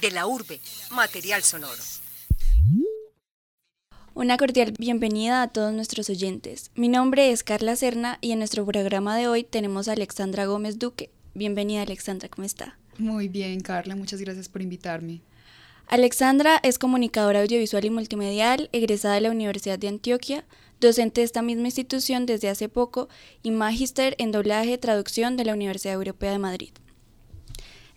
De la urbe, material sonoro. Una cordial bienvenida a todos nuestros oyentes. Mi nombre es Carla Serna y en nuestro programa de hoy tenemos a Alexandra Gómez Duque. Bienvenida Alexandra, ¿cómo está? Muy bien, Carla, muchas gracias por invitarme. Alexandra es comunicadora audiovisual y multimedial, egresada de la Universidad de Antioquia, docente de esta misma institución desde hace poco y magíster en doblaje y traducción de la Universidad Europea de Madrid.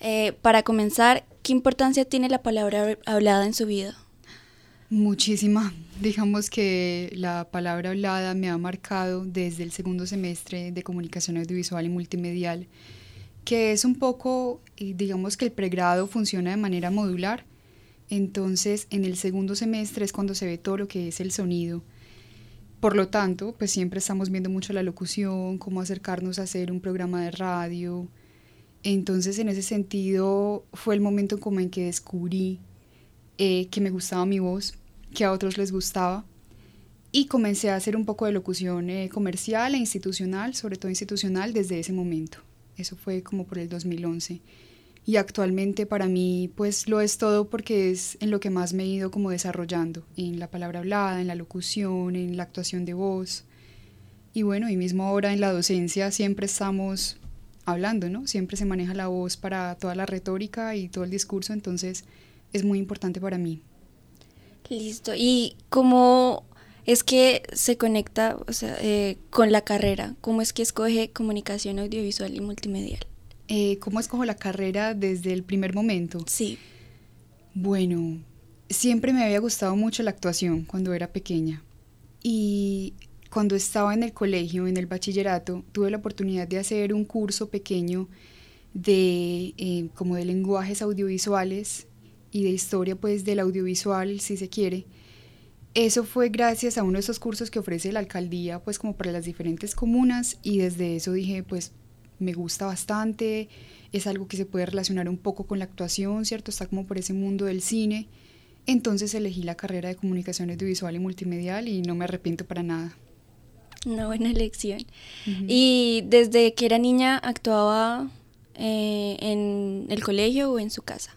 Eh, para comenzar, ¿qué importancia tiene la palabra hablada en su vida? Muchísima. Digamos que la palabra hablada me ha marcado desde el segundo semestre de comunicación audiovisual y multimedial, que es un poco, digamos que el pregrado funciona de manera modular. Entonces, en el segundo semestre es cuando se ve todo lo que es el sonido. Por lo tanto, pues siempre estamos viendo mucho la locución, cómo acercarnos a hacer un programa de radio, entonces, en ese sentido, fue el momento como en que descubrí eh, que me gustaba mi voz, que a otros les gustaba, y comencé a hacer un poco de locución eh, comercial e institucional, sobre todo institucional, desde ese momento. Eso fue como por el 2011. Y actualmente para mí, pues lo es todo porque es en lo que más me he ido como desarrollando, en la palabra hablada, en la locución, en la actuación de voz. Y bueno, y mismo ahora en la docencia siempre estamos hablando, ¿no? Siempre se maneja la voz para toda la retórica y todo el discurso, entonces es muy importante para mí. Listo. ¿Y cómo es que se conecta o sea, eh, con la carrera? ¿Cómo es que escoge comunicación audiovisual y multimedial? Eh, ¿Cómo escojo la carrera desde el primer momento? Sí. Bueno, siempre me había gustado mucho la actuación cuando era pequeña. Y cuando estaba en el colegio, en el bachillerato, tuve la oportunidad de hacer un curso pequeño de eh, como de lenguajes audiovisuales y de historia pues del audiovisual si se quiere. Eso fue gracias a uno de esos cursos que ofrece la alcaldía pues como para las diferentes comunas y desde eso dije pues me gusta bastante, es algo que se puede relacionar un poco con la actuación, ¿cierto? Está como por ese mundo del cine. Entonces elegí la carrera de comunicación audiovisual y multimedial y no me arrepiento para nada. Una buena elección. ¿Y desde que era niña actuaba eh, en el colegio o en su casa?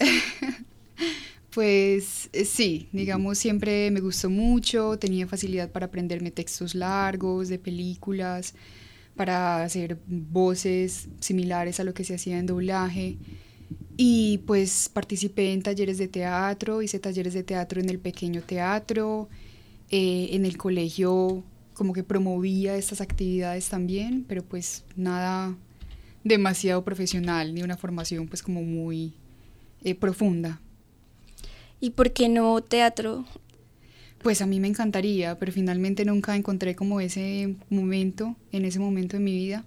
pues eh, sí, digamos, siempre me gustó mucho, tenía facilidad para aprenderme textos largos de películas, para hacer voces similares a lo que se hacía en doblaje. Y pues participé en talleres de teatro, hice talleres de teatro en el pequeño teatro, eh, en el colegio como que promovía estas actividades también, pero pues nada demasiado profesional, ni una formación pues como muy eh, profunda. ¿Y por qué no teatro? Pues a mí me encantaría, pero finalmente nunca encontré como ese momento, en ese momento de mi vida.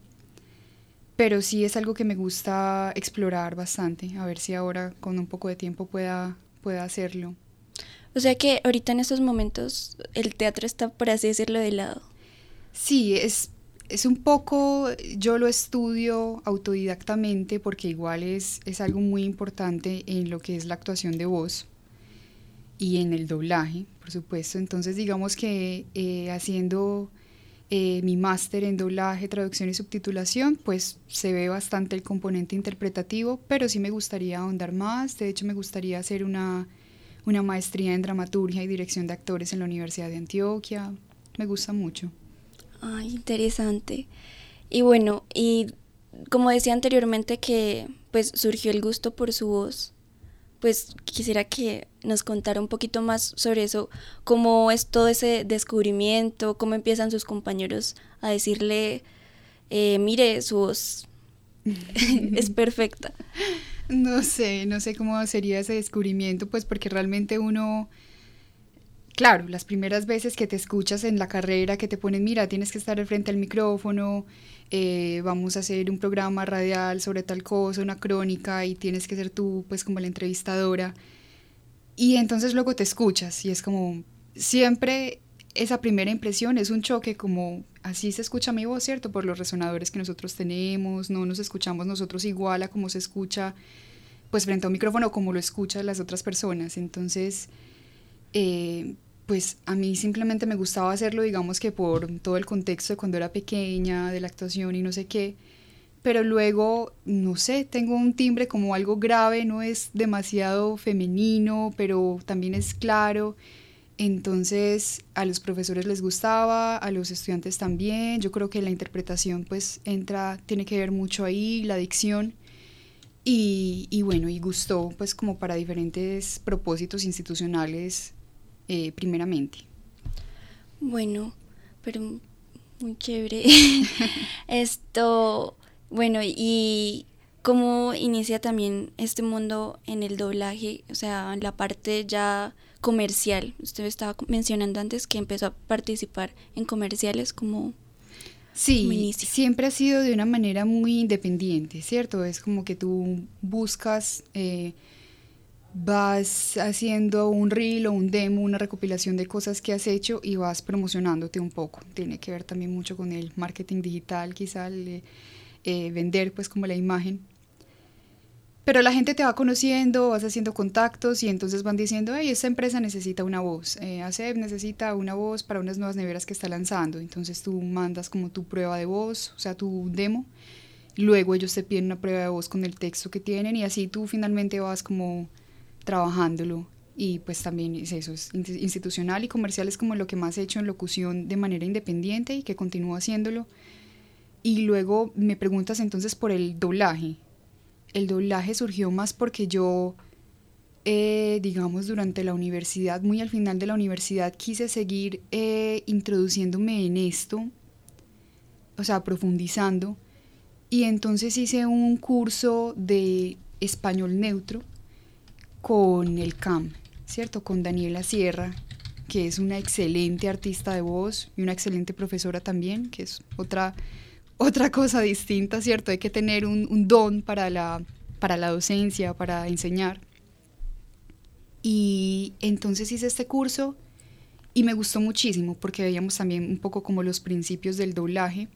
Pero sí es algo que me gusta explorar bastante, a ver si ahora con un poco de tiempo pueda, pueda hacerlo. O sea que ahorita en estos momentos el teatro está, por así decirlo, de lado. Sí, es, es un poco, yo lo estudio autodidactamente porque igual es, es algo muy importante en lo que es la actuación de voz y en el doblaje, por supuesto. Entonces digamos que eh, haciendo eh, mi máster en doblaje, traducción y subtitulación, pues se ve bastante el componente interpretativo, pero sí me gustaría ahondar más. De hecho, me gustaría hacer una una maestría en dramaturgia y dirección de actores en la Universidad de Antioquia. Me gusta mucho. Ay, interesante. Y bueno, y como decía anteriormente que pues surgió el gusto por su voz, pues quisiera que nos contara un poquito más sobre eso, cómo es todo ese descubrimiento, cómo empiezan sus compañeros a decirle, eh, mire, su voz es perfecta. No sé, no sé cómo sería ese descubrimiento, pues porque realmente uno, claro, las primeras veces que te escuchas en la carrera, que te ponen, mira, tienes que estar frente al micrófono, eh, vamos a hacer un programa radial sobre tal cosa, una crónica, y tienes que ser tú, pues como la entrevistadora. Y entonces luego te escuchas y es como, siempre esa primera impresión es un choque como así se escucha mi voz, ¿cierto? Por los resonadores que nosotros tenemos, no nos escuchamos nosotros igual a como se escucha pues frente a un micrófono como lo escuchan las otras personas. Entonces, eh, pues a mí simplemente me gustaba hacerlo, digamos que por todo el contexto de cuando era pequeña, de la actuación y no sé qué, pero luego, no sé, tengo un timbre como algo grave, no es demasiado femenino, pero también es claro. Entonces a los profesores les gustaba, a los estudiantes también. Yo creo que la interpretación pues entra, tiene que ver mucho ahí, la dicción. Y, bueno, y gustó pues como para diferentes propósitos institucionales eh, primeramente. Bueno, pero muy chévere. Esto, bueno, y cómo inicia también este mundo en el doblaje, o sea, la parte ya comercial. Usted estaba mencionando antes que empezó a participar en comerciales como... Sí, siempre ha sido de una manera muy independiente, ¿cierto? Es como que tú buscas, eh, vas haciendo un reel o un demo, una recopilación de cosas que has hecho y vas promocionándote un poco. Tiene que ver también mucho con el marketing digital, quizá el, eh, vender pues como la imagen pero la gente te va conociendo, vas haciendo contactos y entonces van diciendo, hey, esta empresa necesita una voz, eh, ACEP necesita una voz para unas nuevas neveras que está lanzando. Entonces tú mandas como tu prueba de voz, o sea, tu demo. Luego ellos te piden una prueba de voz con el texto que tienen y así tú finalmente vas como trabajándolo. Y pues también es eso, es institucional y comercial es como lo que más he hecho en locución de manera independiente y que continúo haciéndolo. Y luego me preguntas entonces por el doblaje el doblaje surgió más porque yo, eh, digamos, durante la universidad, muy al final de la universidad, quise seguir eh, introduciéndome en esto, o sea, profundizando. Y entonces hice un curso de español neutro con el CAM, ¿cierto? Con Daniela Sierra, que es una excelente artista de voz y una excelente profesora también, que es otra otra cosa distinta, ¿cierto? Hay que tener un, don para la, para la docencia, para enseñar. Y entonces hice este curso y me gustó muchísimo porque veíamos también un poco como los principios del doblaje.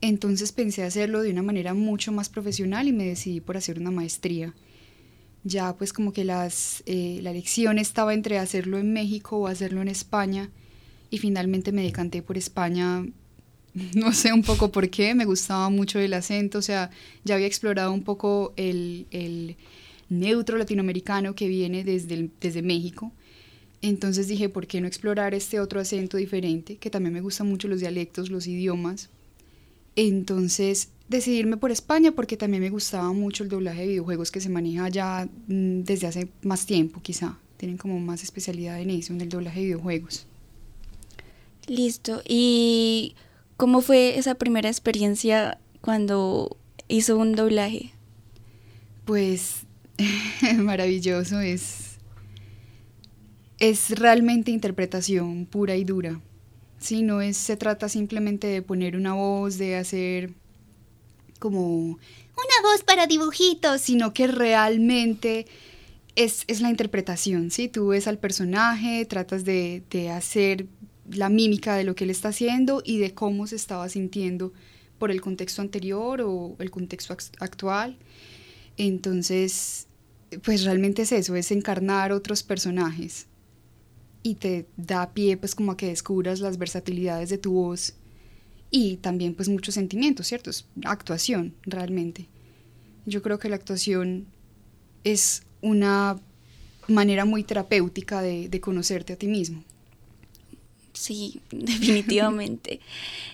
Entonces pensé hacerlo de una manera mucho más profesional y me decidí por hacer una maestría. Ya pues como que las, eh, la lección estaba entre hacerlo en México o hacerlo en España y finalmente me decanté por España no sé un poco por qué, me gustaba mucho el acento, o sea, ya había explorado un poco el, el neutro latinoamericano que viene desde, desde México. Entonces dije, ¿por qué no explorar este otro acento diferente? Que también me gustan mucho los dialectos, los idiomas. Entonces decidirme por España porque también me gustaba mucho el doblaje de videojuegos que se maneja ya mm, desde hace más tiempo, quizá. Tienen como más especialidad en eso, en el doblaje de videojuegos. Listo. Y ¿Cómo fue esa primera experiencia cuando hizo un doblaje? Pues maravilloso, es, es realmente interpretación pura y dura. Sí, no es, se trata simplemente de poner una voz, de hacer como una voz para dibujitos, sino que realmente es, la interpretación, ¿sí? Tú ves al personaje, tratas de, de hacer la mímica de lo que él está haciendo y de cómo se estaba sintiendo por el contexto anterior o el contexto actual. Entonces, pues realmente es eso, es encarnar otros personajes y te da pie pues como a que descubras las versatilidades de tu voz y también pues muchos sentimientos, ¿cierto? Es actuación realmente. Yo creo que la actuación es una manera muy terapéutica de, de conocerte a ti mismo. Sí, definitivamente.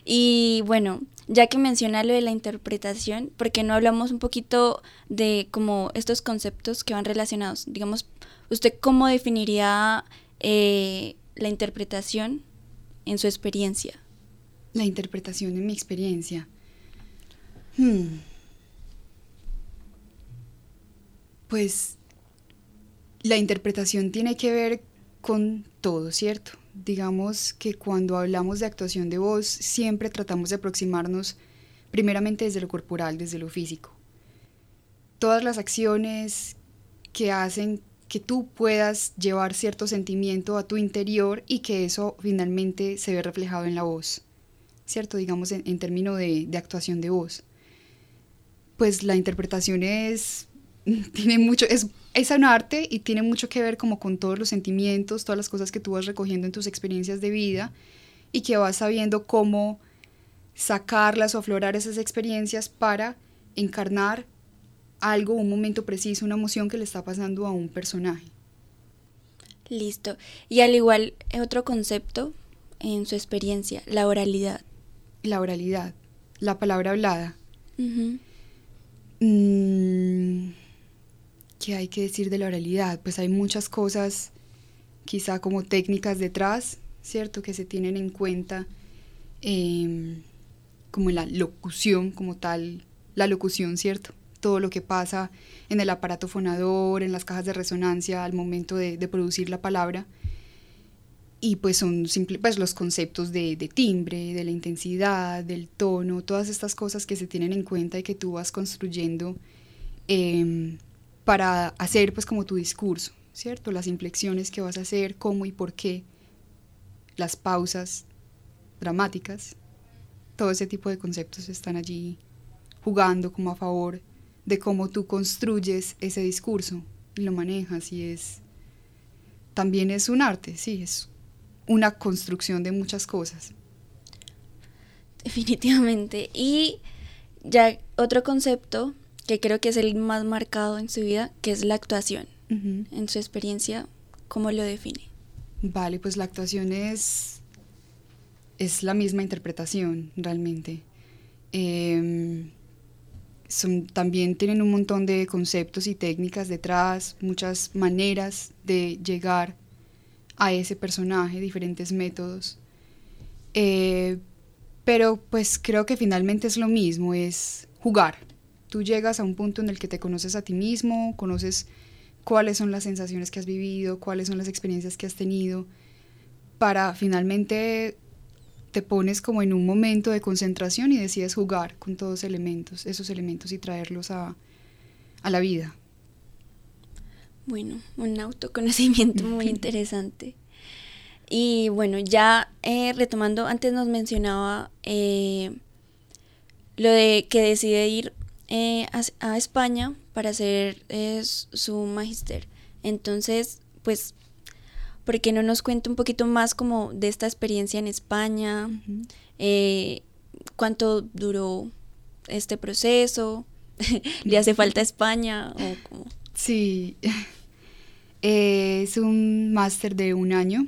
y bueno, ya que menciona lo de la interpretación, ¿por qué no hablamos un poquito de como estos conceptos que van relacionados? Digamos, ¿usted cómo definiría eh, la interpretación en su experiencia? La interpretación en mi experiencia. Hmm. Pues la interpretación tiene que ver con todo, ¿cierto? Digamos que cuando hablamos de actuación de voz siempre tratamos de aproximarnos primeramente desde lo corporal, desde lo físico. Todas las acciones que hacen que tú puedas llevar cierto sentimiento a tu interior y que eso finalmente se ve reflejado en la voz, ¿cierto? Digamos en, términos de, de actuación de voz. Pues la interpretación es tiene mucho, es, es un arte y tiene mucho que ver como con todos los sentimientos, todas las cosas que tú vas recogiendo en tus experiencias de vida y que vas sabiendo cómo sacarlas o aflorar esas experiencias para encarnar algo, un momento preciso, una emoción que le está pasando a un personaje. Listo. Y al igual, otro concepto en su experiencia, la oralidad. La oralidad, la palabra hablada. Mm, ¿Qué hay que decir de la oralidad? Pues hay muchas cosas, quizá como técnicas detrás, ¿cierto? Que se tienen en cuenta, em, como la locución como tal, la locución, ¿cierto? Todo lo que pasa en el aparato fonador, en las cajas de resonancia al momento de, producir la palabra. Y pues son simple, pues los conceptos de, de timbre, de la intensidad, del tono, todas estas cosas que se tienen en cuenta y que tú vas construyendo em, para hacer pues como tu discurso, ¿cierto? Las inflexiones que vas a hacer, cómo y por qué, las pausas dramáticas, todo ese tipo de conceptos están allí jugando como a favor de cómo tú construyes ese discurso y lo manejas y es también es un arte, sí, es una construcción de muchas cosas. Definitivamente. Y ya otro concepto que creo que es el más marcado en su vida, que es la actuación. Ujú. En su experiencia, ¿cómo lo define? Vale, pues la actuación es, es la misma interpretación realmente. Em, son, también tienen un montón de conceptos y técnicas detrás, muchas maneras de llegar a ese personaje, diferentes métodos. Eh, pero pues creo que finalmente es lo mismo, es jugar. Tú llegas a un punto en el que te conoces a ti mismo, conoces cuáles son las sensaciones que has vivido, cuáles son las experiencias que has tenido, para finalmente te pones como en un momento de concentración y decides jugar con todos elementos, esos elementos y traerlos a, a la vida. Bueno, un autoconocimiento muy interesante. Y bueno, ya eh, retomando, antes nos mencionaba eh, lo de que decide ir eh, a, a España para hacer eh, su magister. Entonces, pues, ¿por qué no nos cuenta un poquito más como de esta experiencia en España? Eh, ¿Cuánto duró este proceso? ¿Le hace falta España? ¿O cómo? Sí, es un máster de un año.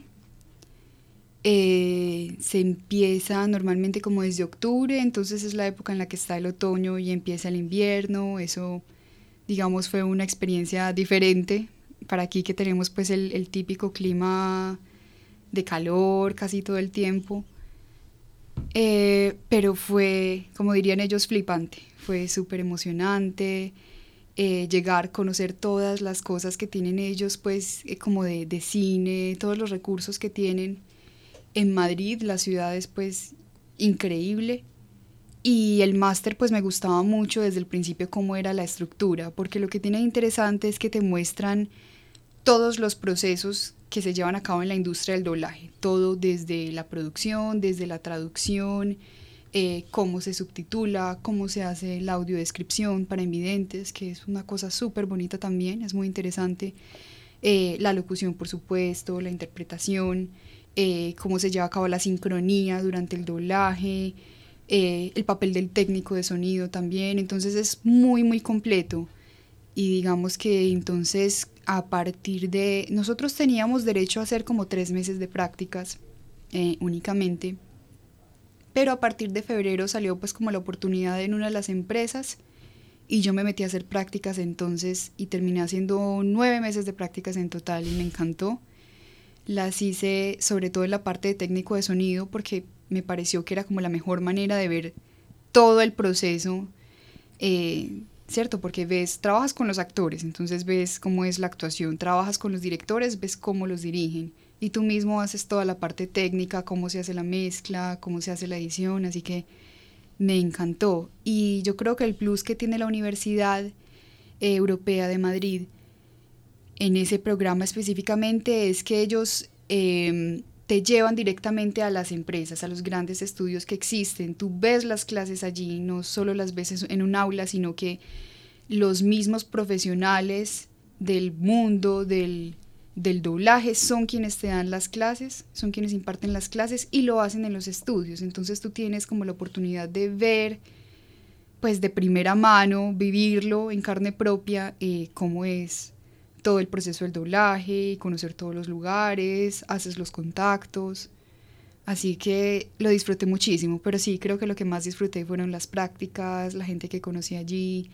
Eh, se empieza normalmente como desde octubre, entonces es la época en la que está el otoño y empieza el invierno. Eso, digamos, fue una experiencia diferente para aquí que tenemos pues el, típico clima de calor casi todo el tiempo. Eh, pero fue, como dirían ellos, flipante. Fue súper emocionante. eh, llegar, conocer todas las cosas que tienen ellos, pues eh, como de, de cine, todos los recursos que tienen. En Madrid, la ciudad es pues increíble. Y el máster pues me gustaba mucho desde el principio cómo era la estructura, porque lo que tiene interesante es que te muestran todos los procesos que se llevan a cabo en la industria del doblaje, todo desde la producción, desde la traducción, eh, cómo se subtitula, cómo se hace la audiodescripción para invidentes, que es una cosa súper bonita también, es muy interesante, eh, la locución por supuesto, la interpretación, eh, cómo se lleva a cabo la sincronía durante el doblaje, eh, el papel del técnico de sonido también, entonces es muy muy completo. Y digamos que entonces a partir de nosotros teníamos derecho a hacer como tres meses de prácticas eh, únicamente. Pero a partir de febrero salió pues como la oportunidad en una de las empresas y yo me metí a hacer prácticas entonces y terminé haciendo nueve meses de prácticas en total y me encantó las hice sobre todo en la parte de técnico de sonido porque me pareció que era como la mejor manera de ver todo el proceso eh, ¿cierto? Porque ves, trabajas con los actores, entonces ves cómo es la actuación, trabajas con los directores, ves cómo los dirigen y tú mismo haces toda la parte técnica, cómo se hace la mezcla, cómo se hace la edición, así que me encantó. Y yo creo que el plus que tiene la Universidad eh, Europea de Madrid en ese programa específicamente es que ellos eh, te llevan directamente a las empresas, a los grandes estudios que existen. Tú ves las clases allí, no solo las ves en un aula, sino que los mismos profesionales del mundo, del del doblaje son quienes te dan las clases, son quienes imparten las clases y lo hacen en los estudios. Entonces tú tienes como la oportunidad de ver, pues de primera mano, vivirlo en carne propia, eh, cómo es todo el proceso del doblaje, conocer todos los lugares, haces los contactos. Así que lo disfruté muchísimo, pero sí, creo que lo que más disfruté fueron las prácticas, la gente que conocí allí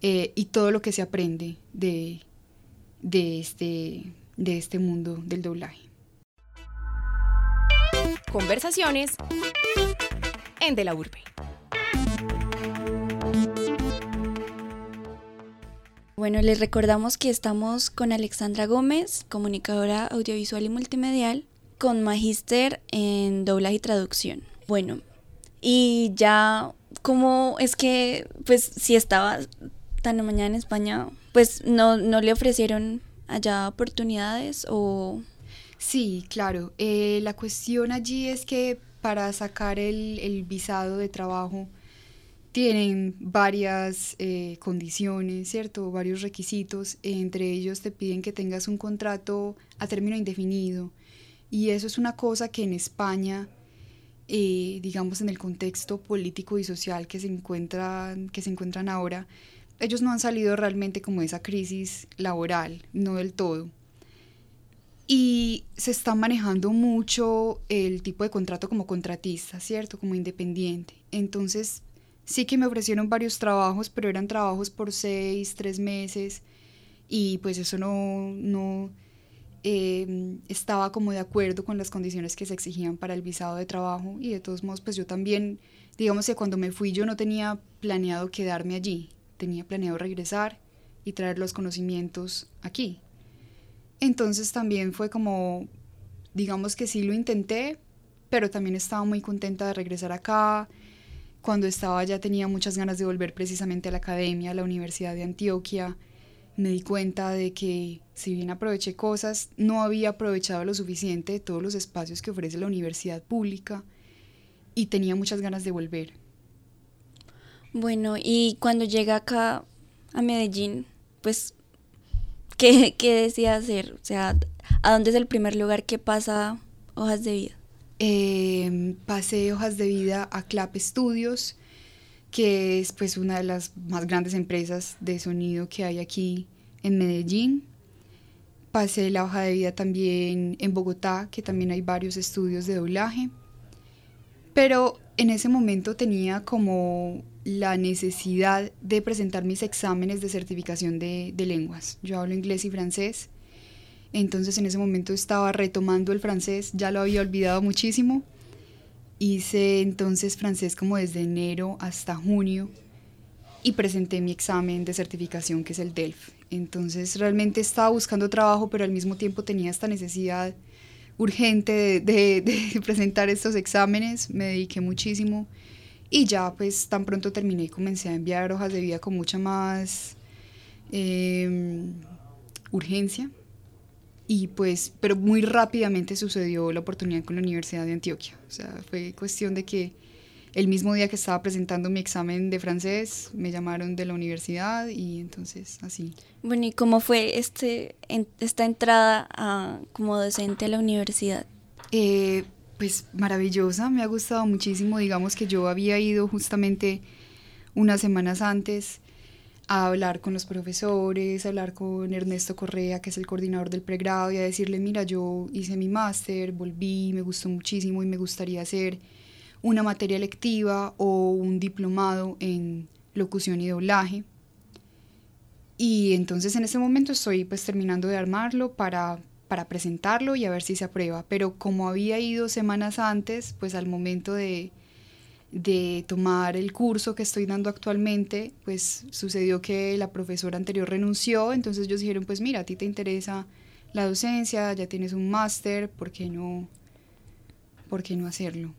eh, y todo lo que se aprende de, de, este, de este mundo del doblaje. Conversaciones en De la Urbe. Bueno, les recordamos que estamos con Alexandra Gómez, comunicadora audiovisual y multimedial, con magíster en doblaje y traducción. Bueno, y ya, ¿cómo es que, pues, si estaba tan mañana en España, pues, no, no le ofrecieron allá oportunidades o...? Sí, claro. Eh, la cuestión allí es que para sacar el, el visado de trabajo, tienen varias eh, condiciones, ¿cierto? Varios requisitos. Entre ellos te piden que tengas un contrato a término indefinido. Y eso es una cosa que en España, eh, digamos en el contexto político y social que se, encuentran, que se encuentran ahora, ellos no han salido realmente como de esa crisis laboral, no del todo. Y se está manejando mucho el tipo de contrato como contratista, ¿cierto? Como independiente. Entonces, Sí que me ofrecieron varios trabajos, pero eran trabajos por seis, tres meses y pues eso no, no em, estaba como de acuerdo con las condiciones que se exigían para el visado de trabajo y de todos modos pues yo también, digamos que cuando me fui yo no tenía planeado quedarme allí, tenía planeado regresar y traer los conocimientos aquí. Entonces también fue como, digamos que sí lo intenté, pero también estaba muy contenta de regresar acá cuando estaba ya tenía muchas ganas de volver precisamente a la academia, a la Universidad de Antioquia. Me di cuenta de que si bien aproveché cosas, no había aprovechado lo suficiente de todos los espacios que ofrece la universidad pública y tenía muchas ganas de volver. Bueno, y cuando llega acá a Medellín, pues, ¿qué, qué decía hacer? O sea, ¿a dónde es el primer lugar que pasa hojas de vida? Eh, pasé hojas de vida a Clap Studios, que es pues una de las más grandes empresas de sonido que hay aquí en Medellín. Pasé la hoja de vida también en Bogotá, que también hay varios estudios de doblaje. Pero en ese momento tenía como la necesidad de presentar mis exámenes de certificación de, de lenguas. Yo hablo inglés y francés entonces en ese momento estaba retomando el francés, ya lo había olvidado muchísimo. Hice entonces francés como desde enero hasta junio y presenté mi examen de certificación que es el DELF. Entonces realmente estaba buscando trabajo, pero al mismo tiempo tenía esta necesidad urgente de, presentar estos exámenes, me dediqué muchísimo y ya pues tan pronto terminé y comencé a enviar hojas de vida con mucha más em, urgencia y pues, pero muy rápidamente sucedió la oportunidad con la Universidad de Antioquia. O sea, fue cuestión de que el mismo día que estaba presentando mi examen de francés, me llamaron de la universidad y entonces así. Bueno, ¿y cómo fue este, esta entrada a, como docente a la universidad? Eh, pues maravillosa, me ha gustado muchísimo. Digamos que yo había ido justamente unas semanas antes a hablar con los profesores, a hablar con Ernesto Correa, que es el coordinador del pregrado, y a decirle, mira, yo hice mi máster, volví, me gustó muchísimo y me gustaría hacer una materia lectiva o un diplomado en locución y doblaje. Y entonces en ese momento estoy pues terminando de armarlo para, para presentarlo y a ver si se aprueba. Pero como había ido semanas antes, pues al momento de, de tomar el curso que estoy dando actualmente, pues sucedió que la profesora anterior renunció, entonces ellos dijeron, pues mira, a ti te interesa la docencia, ya tienes un máster, ¿por qué no, por qué no hacerlo?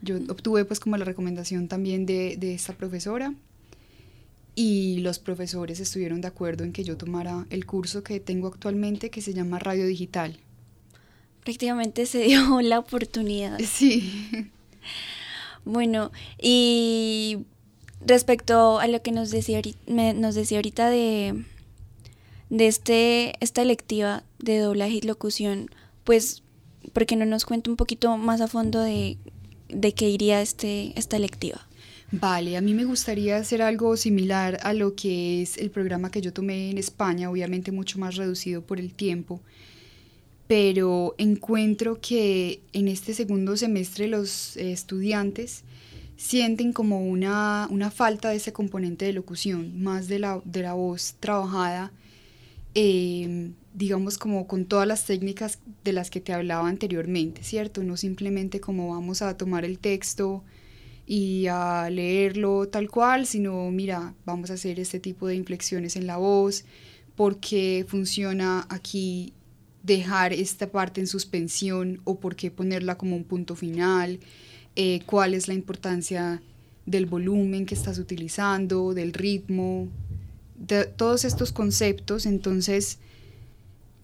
Yo obtuve pues como la recomendación también de, de esta profesora y los profesores estuvieron de acuerdo en que yo tomara el curso que tengo actualmente que se llama Radio Digital. Prácticamente se dio la oportunidad. Sí. Bueno, y respecto a lo que nos decía, nos decía ahorita de, de este, esta electiva de doblaje y locución, pues, ¿por qué no nos cuenta un poquito más a fondo de, de qué iría este, esta lectiva? Vale, a mí me gustaría hacer algo similar a lo que es el programa que yo tomé en España, obviamente mucho más reducido por el tiempo, pero encuentro que en este segundo semestre los estudiantes sienten como una, una falta de ese componente de locución, más de la, de la voz trabajada, eh, digamos como con todas las técnicas de las que te hablaba anteriormente, ¿cierto? No simplemente como vamos a tomar el texto y a leerlo tal cual, sino mira, vamos a hacer este tipo de inflexiones en la voz, porque funciona aquí dejar esta parte en suspensión o por qué ponerla como un punto final, eh, cuál es la importancia del volumen que estás utilizando, del ritmo, de todos estos conceptos. Entonces,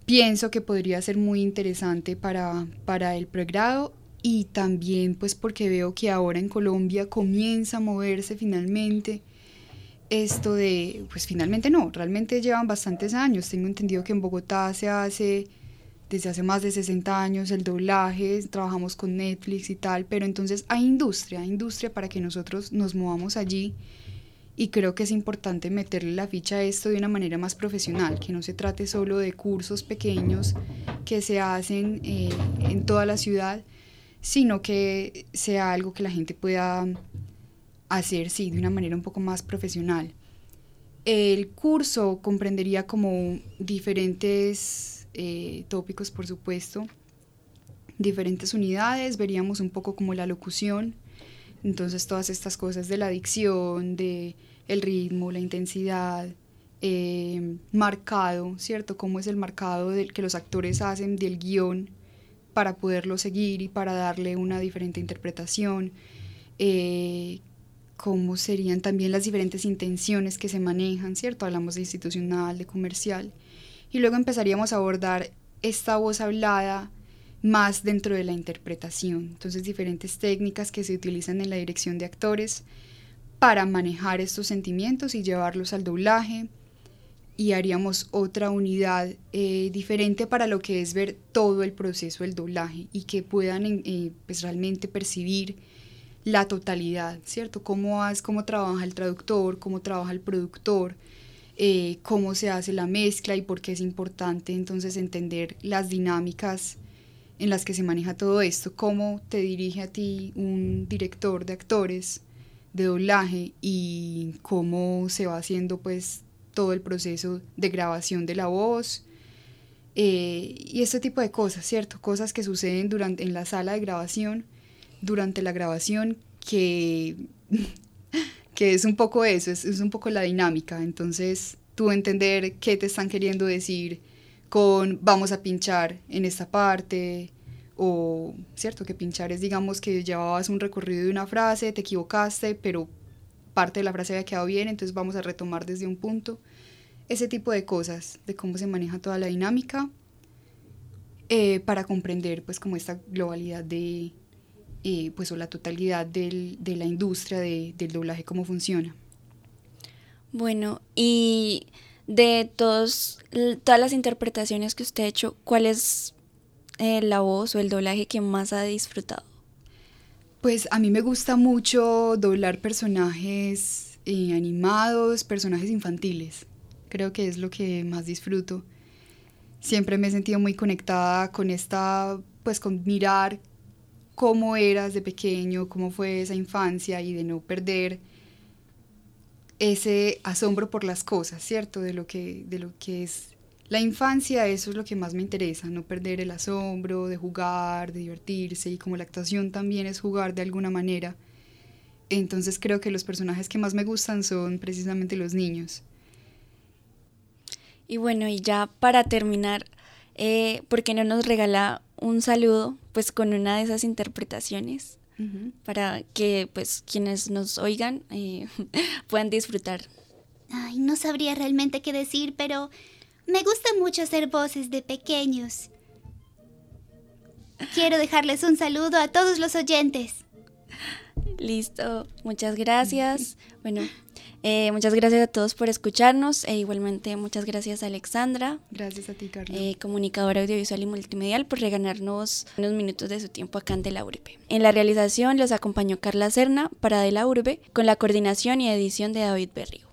pienso que podría ser muy interesante para, para el pregrado y también pues porque veo que ahora en Colombia comienza a moverse finalmente esto de, pues finalmente no, realmente llevan bastantes años. Tengo entendido que en Bogotá se hace desde hace más de 60 años el doblaje, trabajamos con Netflix y tal, pero entonces hay industria, hay industria para que nosotros nos movamos allí y creo que es importante meterle la ficha a esto de una manera más profesional, que no se trate solo de cursos pequeños que se hacen eh, en toda la ciudad, sino que sea algo que la gente pueda hacer, sí, de una manera un poco más profesional. El curso comprendería como diferentes eh, tópicos, por supuesto, diferentes unidades, veríamos un poco como la locución, entonces todas estas cosas de la dicción, de el ritmo, la intensidad, eh, marcado, ¿cierto? Cómo es el marcado del que los actores hacen del guion para poderlo seguir y para darle una diferente interpretación, eh, cómo serían también las diferentes intenciones que se manejan, ¿cierto? Hablamos de institucional, de comercial y luego empezaríamos a abordar esta voz hablada más dentro de la interpretación. Entonces diferentes técnicas que se utilizan en la dirección de actores para manejar estos sentimientos y llevarlos al doblaje. Y haríamos otra unidad eh, diferente para lo que es ver todo el proceso del doblaje y que puedan eh, pues realmente percibir la totalidad, ¿cierto? Cómo, cómo trabaja el traductor, cómo trabaja el productor, eh, cómo se hace la mezcla y por qué es importante entonces entender las dinámicas en las que se maneja todo esto, cómo te dirige a ti un director de actores de doblaje y cómo se va haciendo pues todo el proceso de grabación de la voz eh, y este tipo de cosas, ¿cierto? Cosas que suceden durante, en la sala de grabación, durante la grabación que que es un poco eso, es, es un poco la dinámica. Entonces, tú entender qué te están queriendo decir con vamos a pinchar en esta parte, o cierto que pinchar es digamos que llevabas un recorrido de una frase, te equivocaste, pero parte de la frase había quedado bien, entonces vamos a retomar desde un punto. Ese tipo de cosas, de cómo se maneja toda la dinámica, eh, para comprender pues como esta globalidad de, eh, pues o la totalidad del, de la industria de, del doblaje, cómo funciona. Bueno, y de todos, todas las interpretaciones que usted ha hecho, ¿cuál es eh, la voz o el doblaje que más ha disfrutado? Pues a mí me gusta mucho doblar personajes eh, animados, personajes infantiles. Creo que es lo que más disfruto. Siempre me he sentido muy conectada con esta, pues con mirar cómo eras de pequeño, cómo fue esa infancia y de no perder ese asombro por las cosas, ¿cierto? De lo que, de lo que es la infancia, eso es lo que más me interesa, no perder el asombro de jugar, de divertirse y como la actuación también es jugar de alguna manera. Entonces creo que los personajes que más me gustan son precisamente los niños. Y bueno, y ya para terminar, eh, ¿por qué no nos regala un saludo pues con una de esas interpretaciones para que pues quienes nos oigan eh, puedan disfrutar. Ay, no sabría realmente qué decir, pero me gusta mucho hacer voces de pequeños. Quiero dejarles un saludo a todos los oyentes. Listo, muchas gracias. Bueno, Eh, muchas gracias a todos por escucharnos e igualmente muchas gracias a Alexandra, Gracias a ti, Carla. eh, comunicadora audiovisual y multimedial, por regalarnos unos minutos de su tiempo acá en De la Urbe. En la realización los acompañó Carla Serna para De la Urbe, con la coordinación y edición de David Berrio.